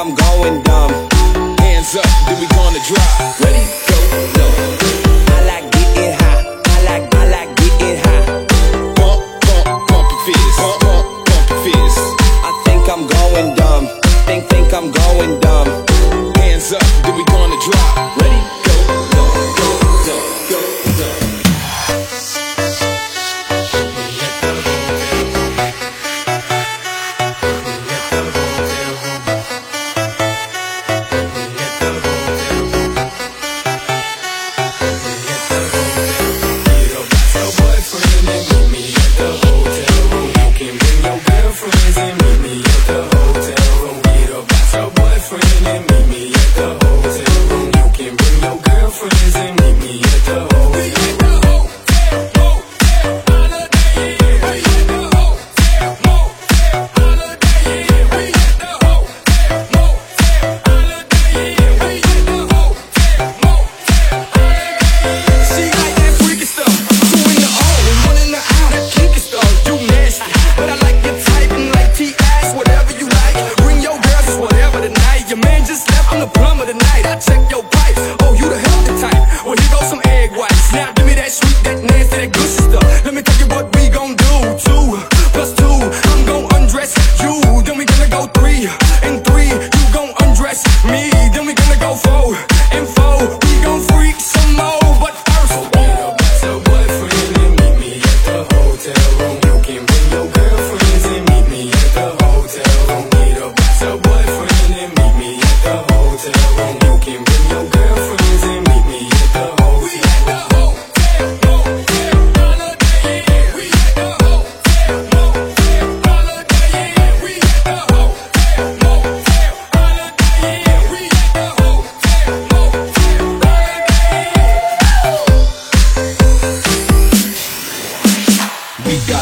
I'm going dumb. the hotel room.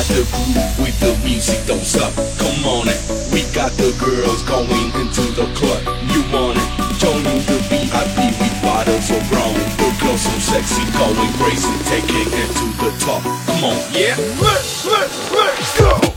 The groove with the music, don't stop. Come on it. We got the girls going into the club. You want it? Joining the VIP with bottles of rum. The girls so sexy, going crazy, taking it to the top. Come on, yeah. Let's, let's, let's go.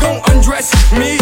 Gon' undress me.